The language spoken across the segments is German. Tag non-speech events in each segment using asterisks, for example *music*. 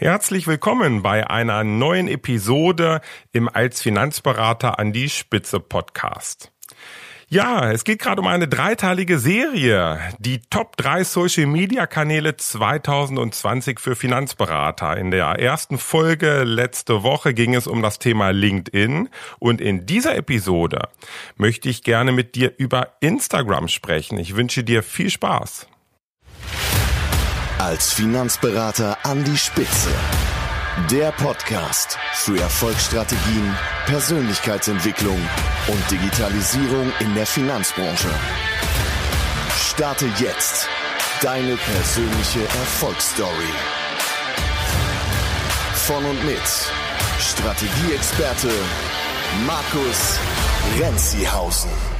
Herzlich willkommen bei einer neuen Episode im Als Finanzberater an die Spitze Podcast. Ja, es geht gerade um eine dreiteilige Serie, die Top 3 Social Media Kanäle 2020 für Finanzberater. In der ersten Folge letzte Woche ging es um das Thema LinkedIn und in dieser Episode möchte ich gerne mit dir über Instagram sprechen. Ich wünsche dir viel Spaß. Als Finanzberater an die Spitze. Der Podcast für Erfolgsstrategien, Persönlichkeitsentwicklung und Digitalisierung in der Finanzbranche. Starte jetzt deine persönliche Erfolgsstory. Von und mit Strategieexperte Markus Renzihausen.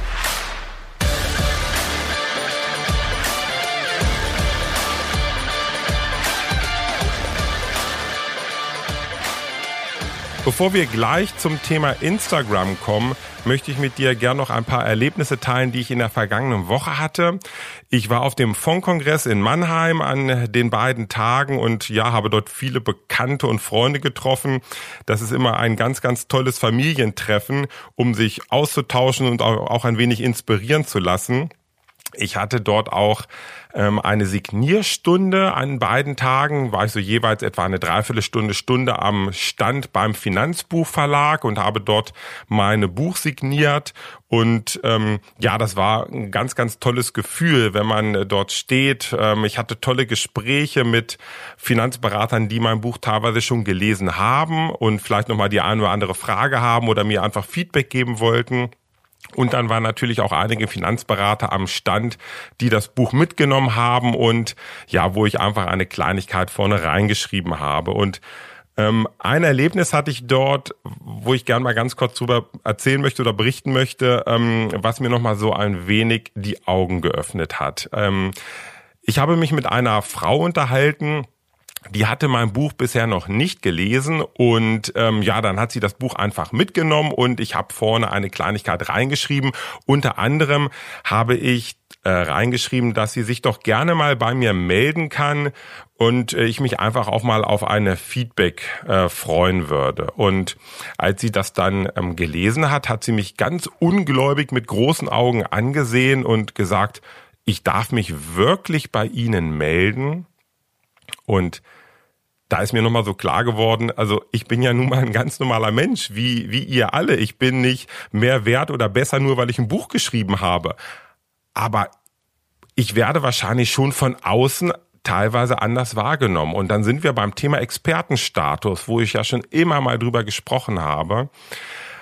Bevor wir gleich zum Thema Instagram kommen, möchte ich mit dir gern noch ein paar Erlebnisse teilen, die ich in der vergangenen Woche hatte. Ich war auf dem Fondkongress in Mannheim an den beiden Tagen und ja, habe dort viele Bekannte und Freunde getroffen. Das ist immer ein ganz, ganz tolles Familientreffen, um sich auszutauschen und auch ein wenig inspirieren zu lassen. Ich hatte dort auch ähm, eine Signierstunde an beiden Tagen, war ich so jeweils etwa eine Dreiviertelstunde, Stunde am Stand beim Finanzbuchverlag und habe dort meine Buch signiert. Und ähm, ja, das war ein ganz, ganz tolles Gefühl, wenn man dort steht. Ähm, ich hatte tolle Gespräche mit Finanzberatern, die mein Buch teilweise schon gelesen haben und vielleicht nochmal die eine oder andere Frage haben oder mir einfach Feedback geben wollten. Und dann waren natürlich auch einige Finanzberater am Stand, die das Buch mitgenommen haben und ja, wo ich einfach eine Kleinigkeit vorne reingeschrieben habe. Und ähm, ein Erlebnis hatte ich dort, wo ich gern mal ganz kurz drüber erzählen möchte oder berichten möchte, ähm, was mir nochmal so ein wenig die Augen geöffnet hat. Ähm, ich habe mich mit einer Frau unterhalten, die hatte mein Buch bisher noch nicht gelesen und ähm, ja, dann hat sie das Buch einfach mitgenommen und ich habe vorne eine Kleinigkeit reingeschrieben. Unter anderem habe ich äh, reingeschrieben, dass sie sich doch gerne mal bei mir melden kann und äh, ich mich einfach auch mal auf eine Feedback äh, freuen würde. Und als sie das dann ähm, gelesen hat, hat sie mich ganz ungläubig mit großen Augen angesehen und gesagt, ich darf mich wirklich bei Ihnen melden. Und da ist mir nochmal so klar geworden, also ich bin ja nun mal ein ganz normaler Mensch, wie, wie ihr alle. Ich bin nicht mehr wert oder besser nur, weil ich ein Buch geschrieben habe. Aber ich werde wahrscheinlich schon von außen teilweise anders wahrgenommen. Und dann sind wir beim Thema Expertenstatus, wo ich ja schon immer mal drüber gesprochen habe.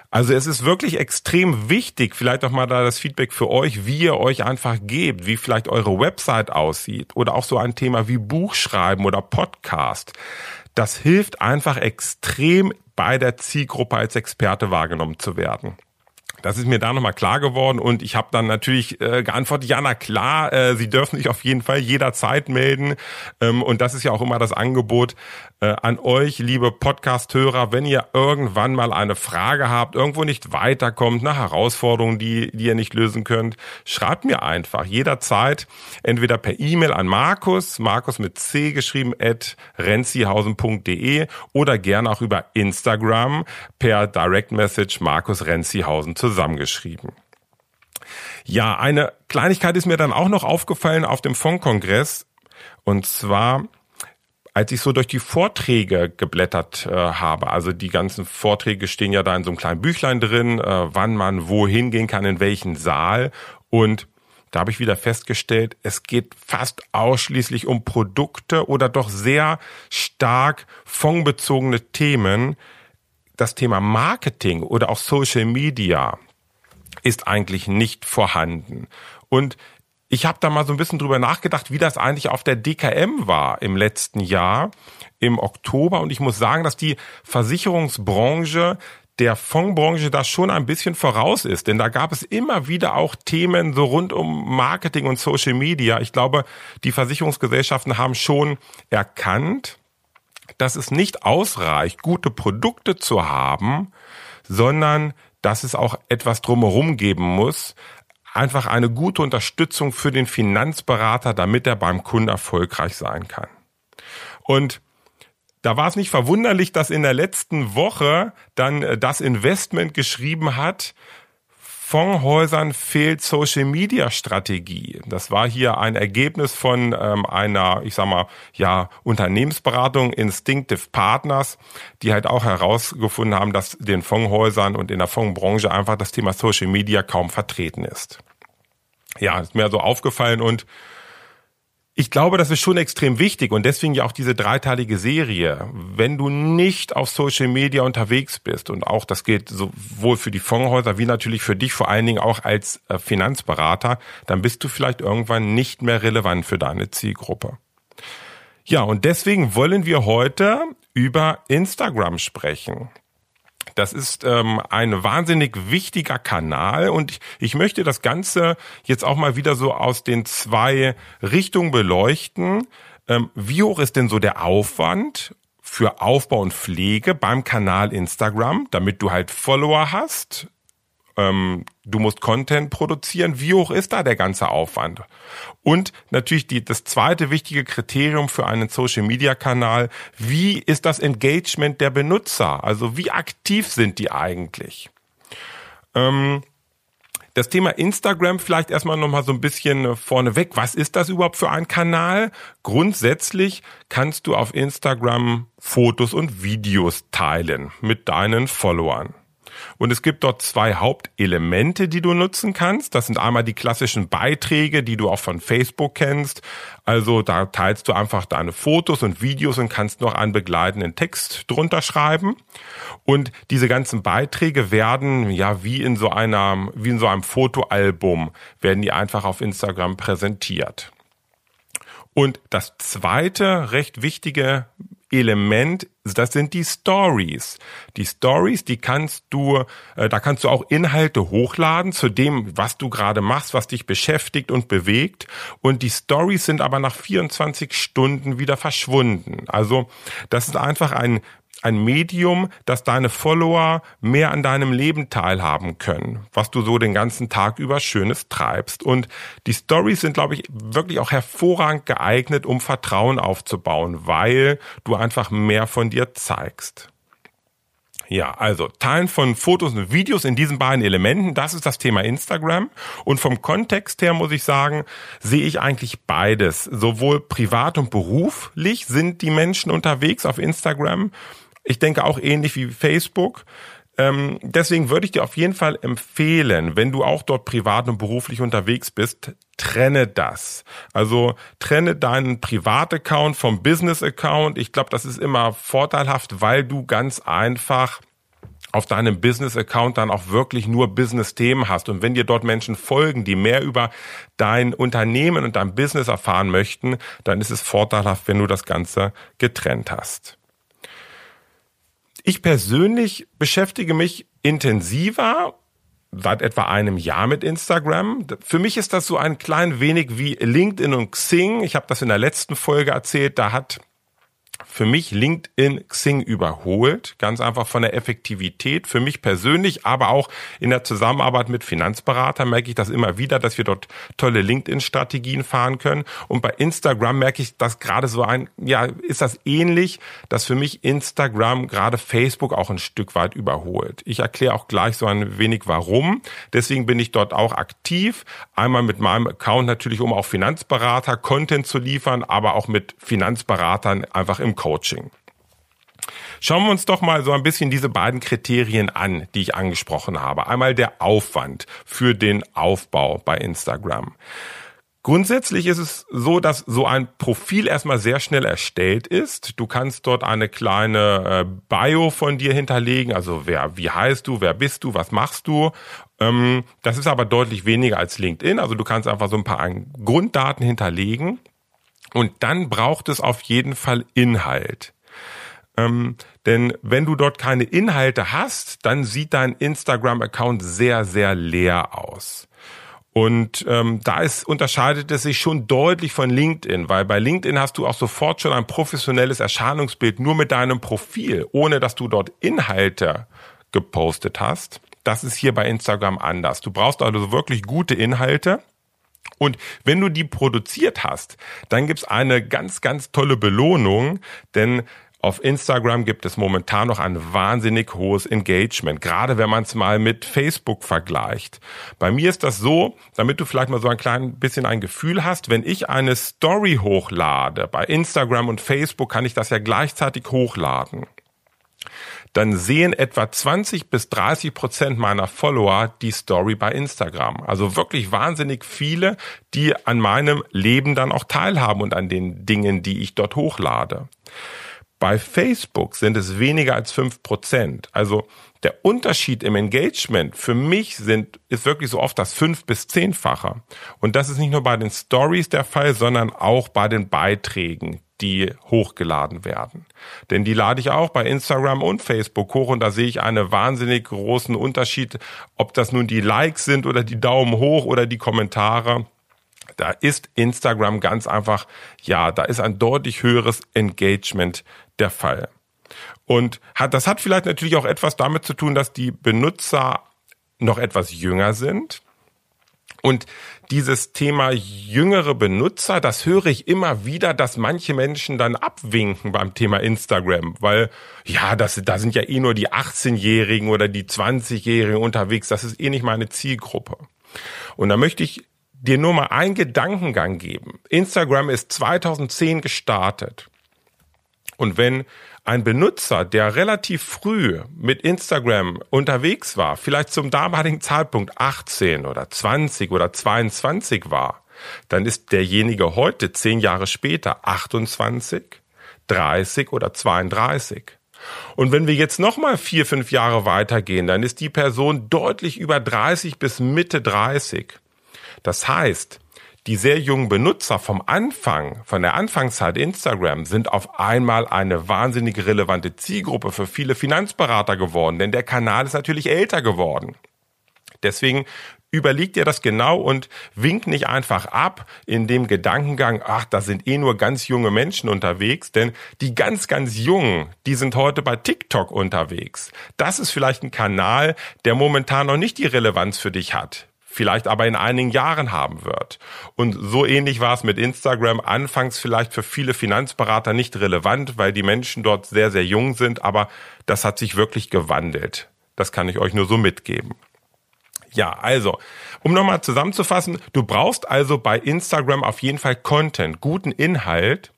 Also es ist wirklich extrem wichtig, vielleicht auch mal da das Feedback für euch, wie ihr euch einfach gebt, wie vielleicht eure Website aussieht oder auch so ein Thema wie Buchschreiben oder Podcast. Das hilft einfach extrem bei der Zielgruppe als Experte wahrgenommen zu werden. Das ist mir da nochmal klar geworden und ich habe dann natürlich äh, geantwortet, ja na klar, äh, Sie dürfen sich auf jeden Fall jederzeit melden. Ähm, und das ist ja auch immer das Angebot äh, an euch, liebe Podcast-Hörer, wenn ihr irgendwann mal eine Frage habt, irgendwo nicht weiterkommt, eine Herausforderung, die, die ihr nicht lösen könnt, schreibt mir einfach jederzeit entweder per E-Mail an Markus, Markus mit C geschrieben, at renzihausen.de oder gerne auch über Instagram per Direct Message Markus Renzihausen zu zusammengeschrieben. Ja, eine Kleinigkeit ist mir dann auch noch aufgefallen auf dem Fondkongress. Und zwar, als ich so durch die Vorträge geblättert äh, habe, also die ganzen Vorträge stehen ja da in so einem kleinen Büchlein drin, äh, wann man wohin gehen kann, in welchen Saal. Und da habe ich wieder festgestellt, es geht fast ausschließlich um Produkte oder doch sehr stark fondbezogene Themen, das Thema Marketing oder auch Social Media ist eigentlich nicht vorhanden. Und ich habe da mal so ein bisschen drüber nachgedacht, wie das eigentlich auf der DKM war im letzten Jahr, im Oktober. Und ich muss sagen, dass die Versicherungsbranche der Fondsbranche da schon ein bisschen voraus ist, denn da gab es immer wieder auch Themen so rund um Marketing und Social Media. Ich glaube, die Versicherungsgesellschaften haben schon erkannt, dass es nicht ausreicht, gute Produkte zu haben, sondern dass es auch etwas drumherum geben muss. Einfach eine gute Unterstützung für den Finanzberater, damit er beim Kunden erfolgreich sein kann. Und da war es nicht verwunderlich, dass in der letzten Woche dann äh, das Investment geschrieben hat, Fondshäusern fehlt Social Media Strategie. Das war hier ein Ergebnis von ähm, einer, ich sag mal, ja, Unternehmensberatung Instinctive Partners, die halt auch herausgefunden haben, dass den Fondshäusern und in der Fondsbranche einfach das Thema Social Media kaum vertreten ist. Ja, ist mir so aufgefallen und ich glaube, das ist schon extrem wichtig und deswegen ja auch diese dreiteilige Serie. Wenn du nicht auf Social Media unterwegs bist und auch das gilt sowohl für die Fondshäuser wie natürlich für dich vor allen Dingen auch als äh, Finanzberater, dann bist du vielleicht irgendwann nicht mehr relevant für deine Zielgruppe. Ja, und deswegen wollen wir heute über Instagram sprechen. Das ist ähm, ein wahnsinnig wichtiger Kanal und ich, ich möchte das Ganze jetzt auch mal wieder so aus den zwei Richtungen beleuchten. Ähm, wie hoch ist denn so der Aufwand für Aufbau und Pflege beim Kanal Instagram, damit du halt Follower hast, ähm, du musst Content produzieren. Wie hoch ist da der ganze Aufwand? Und natürlich die, das zweite wichtige Kriterium für einen Social-Media-Kanal, wie ist das Engagement der Benutzer? Also wie aktiv sind die eigentlich? Ähm, das Thema Instagram vielleicht erstmal nochmal so ein bisschen vorneweg. Was ist das überhaupt für ein Kanal? Grundsätzlich kannst du auf Instagram Fotos und Videos teilen mit deinen Followern. Und es gibt dort zwei Hauptelemente, die du nutzen kannst. Das sind einmal die klassischen Beiträge, die du auch von Facebook kennst. Also da teilst du einfach deine Fotos und Videos und kannst noch einen begleitenden Text drunter schreiben. Und diese ganzen Beiträge werden ja wie in so einer, wie in so einem Fotoalbum, werden die einfach auf Instagram präsentiert. Und das zweite recht wichtige Element, das sind die Stories. Die Stories, die kannst du, äh, da kannst du auch Inhalte hochladen zu dem, was du gerade machst, was dich beschäftigt und bewegt. Und die Stories sind aber nach 24 Stunden wieder verschwunden. Also das ist einfach ein ein Medium, dass deine Follower mehr an deinem Leben teilhaben können, was du so den ganzen Tag über Schönes treibst. Und die Stories sind, glaube ich, wirklich auch hervorragend geeignet, um Vertrauen aufzubauen, weil du einfach mehr von dir zeigst. Ja, also Teilen von Fotos und Videos in diesen beiden Elementen, das ist das Thema Instagram. Und vom Kontext her muss ich sagen, sehe ich eigentlich beides. Sowohl privat und beruflich sind die Menschen unterwegs auf Instagram ich denke auch ähnlich wie Facebook. Ähm, deswegen würde ich dir auf jeden Fall empfehlen, wenn du auch dort privat und beruflich unterwegs bist, trenne das. Also trenne deinen Privataccount vom Business-Account. Ich glaube, das ist immer vorteilhaft, weil du ganz einfach auf deinem Business-Account dann auch wirklich nur Business-Themen hast. Und wenn dir dort Menschen folgen, die mehr über dein Unternehmen und dein Business erfahren möchten, dann ist es vorteilhaft, wenn du das Ganze getrennt hast. Ich persönlich beschäftige mich intensiver seit etwa einem Jahr mit Instagram. Für mich ist das so ein klein wenig wie LinkedIn und Xing. Ich habe das in der letzten Folge erzählt. Da hat für mich LinkedIn Xing überholt, ganz einfach von der Effektivität. Für mich persönlich, aber auch in der Zusammenarbeit mit Finanzberatern merke ich das immer wieder, dass wir dort tolle LinkedIn-Strategien fahren können. Und bei Instagram merke ich, dass gerade so ein, ja, ist das ähnlich, dass für mich Instagram gerade Facebook auch ein Stück weit überholt. Ich erkläre auch gleich so ein wenig warum. Deswegen bin ich dort auch aktiv. Einmal mit meinem Account natürlich, um auch Finanzberater Content zu liefern, aber auch mit Finanzberatern einfach im Coaching. Schauen wir uns doch mal so ein bisschen diese beiden Kriterien an, die ich angesprochen habe. Einmal der Aufwand für den Aufbau bei Instagram. Grundsätzlich ist es so, dass so ein Profil erstmal sehr schnell erstellt ist. Du kannst dort eine kleine äh, Bio von dir hinterlegen, also wer, wie heißt du, wer bist du, was machst du. Ähm, das ist aber deutlich weniger als LinkedIn. Also du kannst einfach so ein paar Grunddaten hinterlegen. Und dann braucht es auf jeden Fall Inhalt. Ähm, denn wenn du dort keine Inhalte hast, dann sieht dein Instagram-Account sehr, sehr leer aus. Und ähm, da ist, unterscheidet es sich schon deutlich von LinkedIn, weil bei LinkedIn hast du auch sofort schon ein professionelles Erscheinungsbild nur mit deinem Profil, ohne dass du dort Inhalte gepostet hast. Das ist hier bei Instagram anders. Du brauchst also wirklich gute Inhalte. Und wenn du die produziert hast, dann gibt's eine ganz, ganz tolle Belohnung, denn Auf Instagram gibt es momentan noch ein wahnsinnig hohes Engagement, gerade wenn man es mal mit Facebook vergleicht. Bei mir ist das so, damit du vielleicht mal so ein klein bisschen ein Gefühl hast, wenn ich eine Story hochlade, bei Instagram und Facebook kann ich das ja gleichzeitig hochladen dann sehen etwa 20 bis 30 Prozent meiner Follower die Story bei Instagram. Also wirklich wahnsinnig viele, die an meinem Leben dann auch teilhaben und an den Dingen, die ich dort hochlade. Bei Facebook sind es weniger als fünf Prozent. Also der Unterschied im Engagement für mich sind, ist wirklich so oft das fünf bis zehnfache. Und das ist nicht nur bei den Stories der Fall, sondern auch bei den Beiträgen, die hochgeladen werden. Denn die lade ich auch bei Instagram und Facebook hoch und da sehe ich einen wahnsinnig großen Unterschied, ob das nun die Likes sind oder die Daumen hoch oder die Kommentare. Da ist Instagram ganz einfach, ja, da ist ein deutlich höheres Engagement der Fall. Und hat, das hat vielleicht natürlich auch etwas damit zu tun, dass die Benutzer noch etwas jünger sind und dieses Thema jüngere Benutzer, das höre ich immer wieder, dass manche Menschen dann abwinken beim Thema Instagram, weil ja, das, da sind ja eh nur die 18-Jährigen oder die 20-Jährigen unterwegs, das ist eh nicht meine Zielgruppe. Und da möchte ich dir nur mal einen Gedankengang geben. Instagram ist 2010 gestartet. Und wenn ein Benutzer, der relativ früh mit Instagram unterwegs war, vielleicht zum damaligen Zeitpunkt 18 oder 20 oder 22 war, dann ist derjenige heute, zehn Jahre später, 28, 30 oder 32. Und wenn wir jetzt nochmal vier, fünf Jahre weitergehen, dann ist die Person deutlich über 30 bis Mitte 30. Das heißt, die sehr jungen Benutzer vom Anfang, von der Anfangszeit Instagram, sind auf einmal eine wahnsinnig relevante Zielgruppe für viele Finanzberater geworden, denn der Kanal ist natürlich älter geworden. Deswegen überleg dir das genau und wink nicht einfach ab in dem Gedankengang, ach, da sind eh nur ganz junge Menschen unterwegs, denn die ganz, ganz Jungen, die sind heute bei TikTok unterwegs. Das ist vielleicht ein Kanal, der momentan noch nicht die Relevanz für dich hat vielleicht aber in einigen Jahren haben wird. Und so ähnlich war es mit Instagram. Anfangs vielleicht für viele Finanzberater nicht relevant, weil die Menschen dort sehr, sehr jung sind, aber das hat sich wirklich gewandelt. Das kann ich euch nur so mitgeben. Ja, also, um nochmal zusammenzufassen, du brauchst also bei Instagram auf jeden Fall Content, guten Inhalt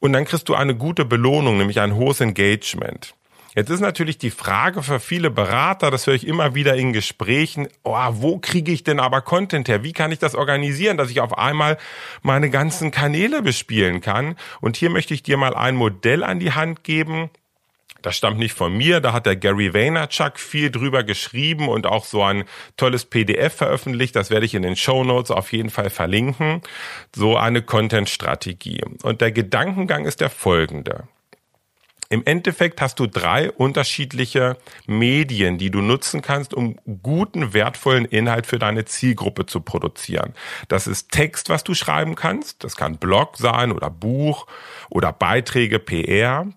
und dann kriegst du eine gute Belohnung, nämlich ein hohes Engagement. Jetzt ist natürlich die Frage für viele Berater, das höre ich immer wieder in Gesprächen, oh, wo kriege ich denn aber Content her? Wie kann ich das organisieren, dass ich auf einmal meine ganzen Kanäle bespielen kann? Und hier möchte ich dir mal ein Modell an die Hand geben, das stammt nicht von mir, da hat der Gary Vaynerchuk viel drüber geschrieben und auch so ein tolles PDF veröffentlicht. Das werde ich in den Show Notes auf jeden Fall verlinken. So eine Content-Strategie. Und der Gedankengang ist der folgende. Im Endeffekt hast du drei unterschiedliche Medien, die du nutzen kannst, um guten, wertvollen Inhalt für deine Zielgruppe zu produzieren. Das ist Text, was du schreiben kannst. Das kann Blog sein oder Buch oder Beiträge, PR.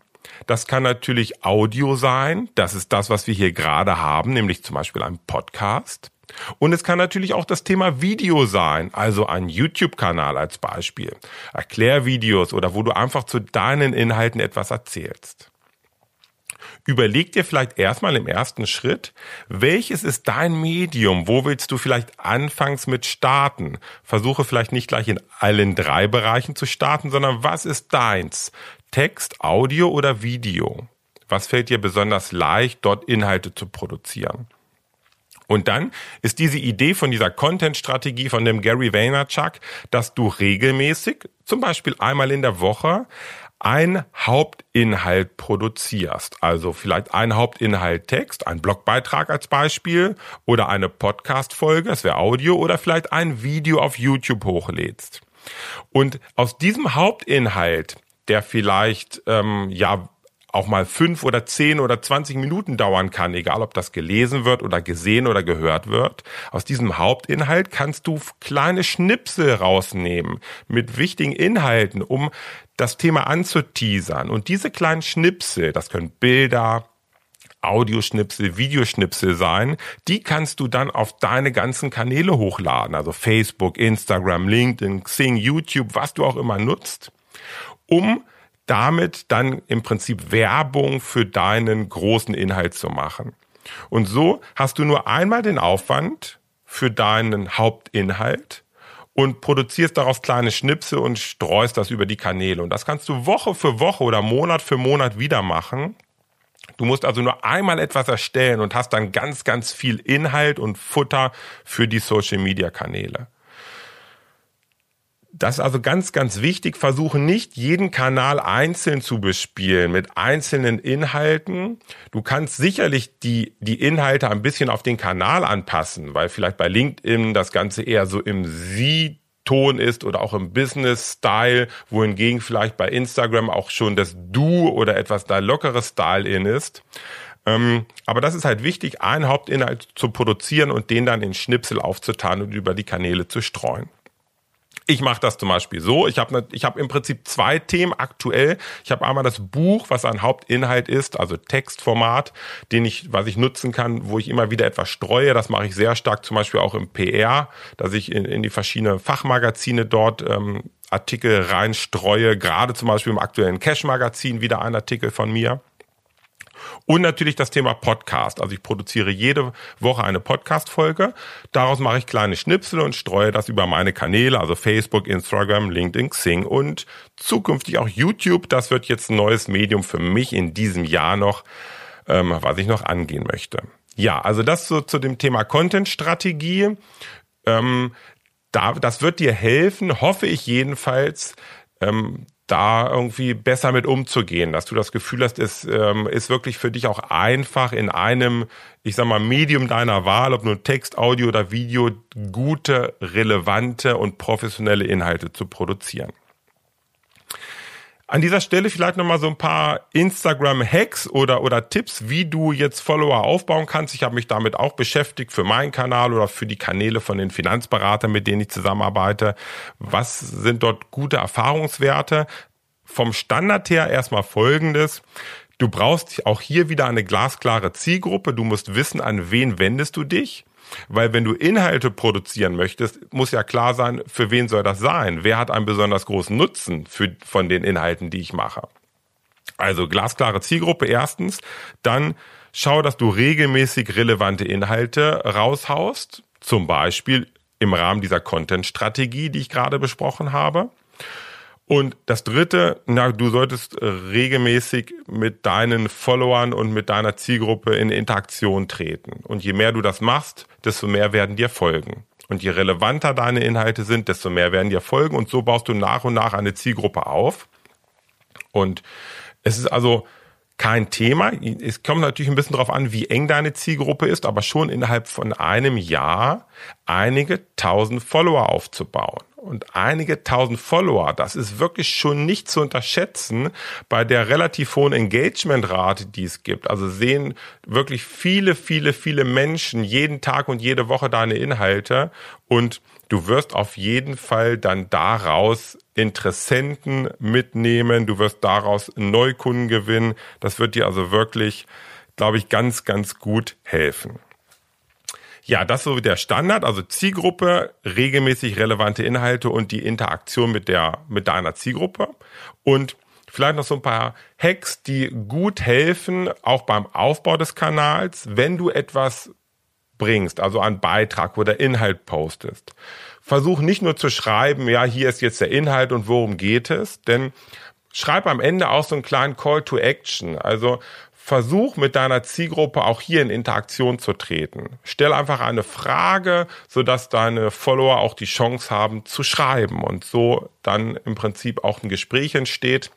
Das kann natürlich Audio sein. Das ist das, was wir hier gerade haben, nämlich zum Beispiel ein Podcast. Und es kann natürlich auch das Thema Video sein, also ein YouTube-Kanal als Beispiel, Erklärvideos oder wo du einfach zu deinen Inhalten etwas erzählst. Überleg dir vielleicht erstmal im ersten Schritt, welches ist dein Medium? Wo willst du vielleicht anfangs mit starten? Versuche vielleicht nicht gleich in allen drei Bereichen zu starten, sondern was ist deins? Text, Audio oder Video? Was fällt dir besonders leicht, dort Inhalte zu produzieren? Und dann ist diese Idee von dieser Content-Strategie von dem Gary Vaynerchuk, dass du regelmäßig, zum Beispiel einmal in der Woche, ein Hauptinhalt produzierst. Also vielleicht ein Hauptinhalt Text, ein Blogbeitrag als Beispiel oder eine Podcast-Folge, das wäre Audio oder vielleicht ein Video auf YouTube hochlädst. Und aus diesem Hauptinhalt, der vielleicht ähm, ja auch mal fünf oder zehn oder zwanzig Minuten dauern kann, egal ob das gelesen wird oder gesehen oder gehört wird. Aus diesem Hauptinhalt kannst du kleine Schnipsel rausnehmen mit wichtigen Inhalten, um das Thema anzuteasern. Und diese kleinen Schnipsel, das können Bilder, Audioschnipsel, Videoschnipsel sein, die kannst du dann auf deine ganzen Kanäle hochladen, also Facebook, Instagram, LinkedIn, Xing, YouTube, was du auch immer nutzt, um damit dann im Prinzip Werbung für deinen großen Inhalt zu machen. Und so hast du nur einmal den Aufwand für deinen Hauptinhalt und produzierst daraus kleine Schnipsel und streust das über die Kanäle. Und das kannst du Woche für Woche oder Monat für Monat wieder machen. Du musst also nur einmal etwas erstellen und hast dann ganz, ganz viel Inhalt und Futter für die Social-Media-Kanäle. Das ist also ganz, ganz wichtig. Versuche nicht jeden Kanal einzeln zu bespielen mit einzelnen Inhalten. Du kannst sicherlich die, die Inhalte ein bisschen auf den Kanal anpassen, weil vielleicht bei LinkedIn das Ganze eher so im Sie Ton ist oder auch im Business-Style, wohingegen vielleicht bei Instagram auch schon das Du oder etwas da lockeres Style in ist. Ähm, aber das ist halt wichtig, einen Hauptinhalt zu produzieren und den dann in Schnipsel aufzutan und über die Kanäle zu streuen. Ich mache das zum Beispiel so. Ich habe ich hab im Prinzip zwei Themen aktuell. Ich habe einmal das Buch, was ein Hauptinhalt ist, also Textformat, den ich, was ich nutzen kann, wo ich immer wieder etwas streue. Das mache ich sehr stark, zum Beispiel auch im PR, dass ich in, in die verschiedenen Fachmagazine dort ähm, Artikel reinstreue. Gerade zum Beispiel im aktuellen Cash-Magazin wieder ein Artikel von mir. Und natürlich das Thema Podcast. Also ich produziere jede Woche eine Podcast-Folge. Daraus mache ich kleine Schnipsel und streue das über meine Kanäle, also Facebook, Instagram, LinkedIn, Xing und zukünftig auch YouTube. Das wird jetzt ein neues Medium für mich in diesem Jahr noch, ähm, was ich noch angehen möchte. Ja, also das so zu dem Thema Content-Strategie. Ähm, da, das wird dir helfen, hoffe ich jedenfalls, ähm, da irgendwie besser mit umzugehen, dass du das Gefühl hast, es ähm, ist wirklich für dich auch einfach in einem, ich sag mal, Medium deiner Wahl, ob nur Text, Audio oder Video, gute, relevante und professionelle Inhalte zu produzieren. An dieser Stelle vielleicht nochmal so ein paar Instagram-Hacks oder, oder Tipps, wie du jetzt Follower aufbauen kannst. Ich habe mich damit auch beschäftigt für meinen Kanal oder für die Kanäle von den Finanzberatern, mit denen ich zusammenarbeite. Was sind dort gute Erfahrungswerte? Vom Standard her erstmal folgendes. Du brauchst auch hier wieder eine glasklare Zielgruppe. Du musst wissen, an wen wendest du dich. Weil wenn du Inhalte produzieren möchtest, muss ja klar sein, für wen soll das sein? Wer hat einen besonders großen Nutzen für, von den Inhalten, die ich mache? Also glasklare Zielgruppe erstens. Dann schau, dass du regelmäßig relevante Inhalte raushaust. Zum Beispiel im Rahmen dieser Content-Strategie, die ich gerade besprochen habe. Und das dritte, na, du solltest regelmäßig mit deinen Followern und mit deiner Zielgruppe in Interaktion treten. Und je mehr du das machst, desto mehr werden dir folgen. Und je relevanter deine Inhalte sind, desto mehr werden dir folgen. Und so baust du nach und nach eine Zielgruppe auf. Und es ist also kein Thema. Es kommt natürlich ein bisschen darauf an, wie eng deine Zielgruppe ist, aber schon innerhalb von einem Jahr einige tausend Follower aufzubauen und einige tausend Follower, das ist wirklich schon nicht zu unterschätzen bei der relativ hohen Engagementrate, die es gibt. Also sehen wirklich viele, viele, viele Menschen jeden Tag und jede Woche deine Inhalte und du wirst auf jeden Fall dann daraus Interessenten mitnehmen, du wirst daraus Neukunden gewinnen. Das wird dir also wirklich, glaube ich, ganz, ganz gut helfen. Ja, das ist so der Standard, also Zielgruppe, regelmäßig relevante Inhalte und die Interaktion mit der, mit deiner Zielgruppe. Und vielleicht noch so ein paar Hacks, die gut helfen, auch beim Aufbau des Kanals, wenn du etwas bringst, also einen Beitrag oder Inhalt postest. Versuch nicht nur zu schreiben, ja, hier ist jetzt der Inhalt und worum geht es, denn schreib am Ende auch so einen kleinen Call to Action. Also versuch mit deiner Zielgruppe auch hier in Interaktion zu treten. Stell einfach eine Frage, sodass deine Follower auch die Chance haben zu schreiben und so dann im Prinzip auch ein Gespräch entsteht.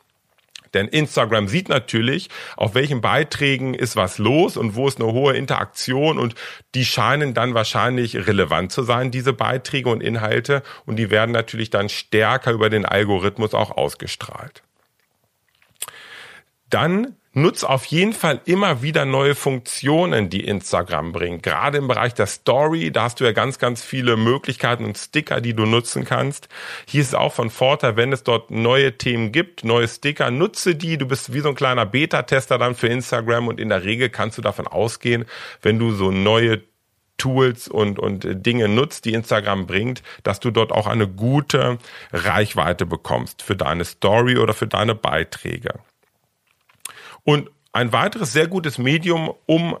Denn Instagram sieht natürlich, auf welchen Beiträgen ist was los und wo ist eine hohe Interaktion und die scheinen dann wahrscheinlich relevant zu sein, diese Beiträge und Inhalte und die werden natürlich dann stärker über den Algorithmus auch ausgestrahlt. Dann nutz auf jeden Fall immer wieder neue Funktionen, die Instagram bringt. Gerade im Bereich der Story, da hast du ja ganz, ganz viele Möglichkeiten und Sticker, die du nutzen kannst. Hier ist es auch von Vorteil, wenn es dort neue Themen gibt, neue Sticker, nutze die. Du bist wie so ein kleiner Beta-Tester dann für Instagram und in der Regel kannst du davon ausgehen, wenn du so neue Tools und, und Dinge nutzt, die Instagram bringt, dass du dort auch eine gute Reichweite bekommst für deine Story oder für deine Beiträge. Und ein weiteres sehr gutes Medium, um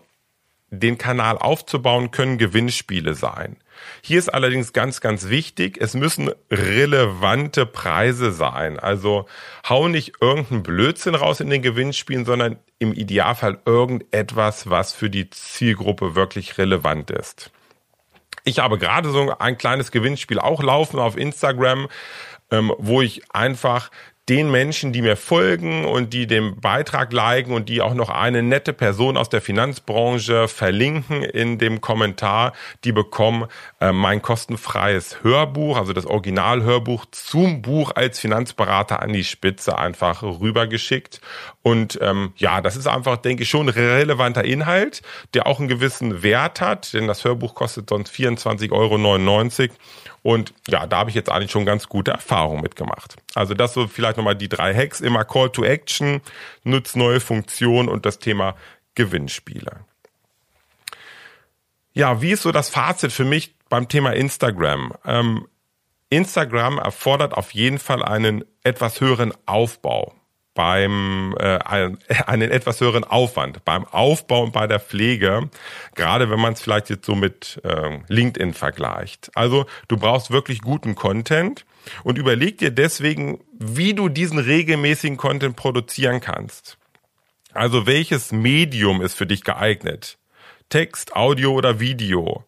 den Kanal aufzubauen, können Gewinnspiele sein. Hier ist allerdings ganz, ganz wichtig, es müssen relevante Preise sein. Also hau nicht irgendeinen Blödsinn raus in den Gewinnspielen, sondern im Idealfall irgendetwas, was für die Zielgruppe wirklich relevant ist. Ich habe gerade so ein kleines Gewinnspiel auch laufen auf Instagram, ähm, wo ich einfach den Menschen, die mir folgen und die dem Beitrag liken und die auch noch eine nette Person aus der Finanzbranche verlinken in dem Kommentar, die bekommen äh, mein kostenfreies Hörbuch, also das Originalhörbuch zum Buch als Finanzberater an die Spitze einfach rübergeschickt. Und ähm, ja, das ist einfach, denke ich, schon relevanter Inhalt, der auch einen gewissen Wert hat, denn das Hörbuch kostet sonst 24,99 Euro. Und ja, da habe ich jetzt eigentlich schon ganz gute Erfahrungen mitgemacht. Also das so vielleicht nochmal die drei Hacks. Immer Call to Action, nutzt neue Funktionen und das Thema Gewinnspiele. Ja, wie ist so das Fazit für mich beim Thema Instagram? Ähm, Instagram erfordert auf jeden Fall einen etwas höheren Aufbau beim äh, *laughs* einen etwas höheren Aufwand beim Aufbau und bei der Pflege, gerade wenn man es vielleicht jetzt so mit äh, LinkedIn vergleicht. Also du brauchst wirklich guten Content und überleg dir deswegen, wie du diesen regelmäßigen Content produzieren kannst. Also welches Medium ist für dich geeignet? Text, Audio oder Video?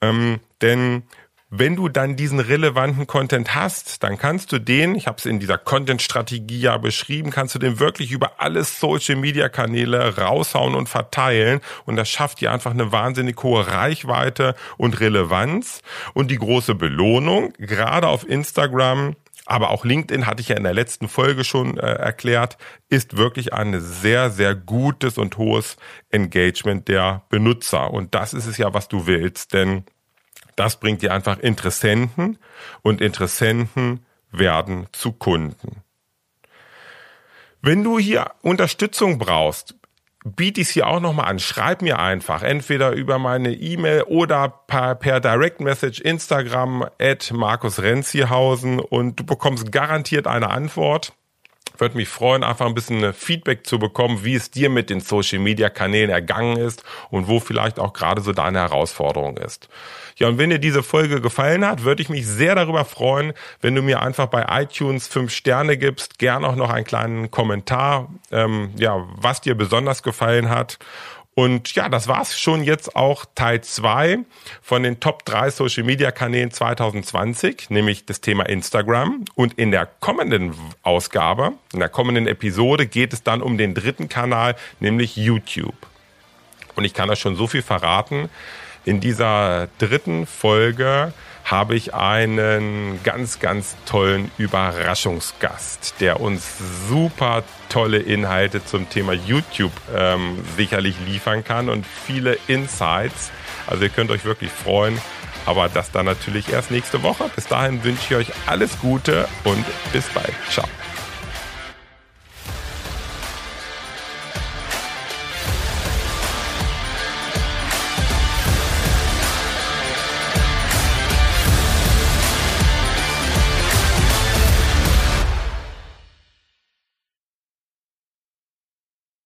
Ähm, denn wenn du dann diesen relevanten Content hast, dann kannst du den, ich habe es in dieser Content-Strategie ja beschrieben, kannst du den wirklich über alle Social-Media-Kanäle raushauen und verteilen. Und das schafft dir einfach eine wahnsinnig hohe Reichweite und Relevanz. Und die große Belohnung, gerade auf Instagram, aber auch LinkedIn hatte ich ja in der letzten Folge schon äh, erklärt, ist wirklich ein sehr, sehr gutes und hohes Engagement der Benutzer. Und das ist es ja, was du willst, denn das bringt dir einfach Interessenten und Interessenten werden zu Kunden. Wenn du hier Unterstützung brauchst, biete ich es hier auch nochmal an. Schreib mir einfach, entweder über meine E-Mail oder per, per Direct Message Instagram at Markus Renzihausen und du bekommst garantiert eine Antwort. Würde mich freuen, einfach ein bisschen Feedback zu bekommen, wie es dir mit den Social Media Kanälen ergangen ist und wo vielleicht auch gerade so deine Herausforderung ist. Ja, und wenn dir diese Folge gefallen hat, würde ich mich sehr darüber freuen, wenn du mir einfach bei iTunes fünf Sterne gibst, gern auch noch einen kleinen Kommentar, ähm, ja, was dir besonders gefallen hat. Und ja, das war's schon jetzt auch Teil zwei von den Top 3 Social Media Kanälen 2020, nämlich das Thema Instagram. Und in der kommenden Ausgabe, in der kommenden Episode geht es dann um den dritten Kanal, nämlich YouTube. Und ich kann das schon so viel verraten. In dieser dritten Folge habe ich einen ganz, ganz tollen Überraschungsgast, der uns super tolle Inhalte zum Thema YouTube ähm, sicherlich liefern kann und viele Insights. Also ihr könnt euch wirklich freuen. Aber das dann natürlich erst nächste Woche. Bis dahin wünsche ich euch alles Gute und bis bald. Ciao.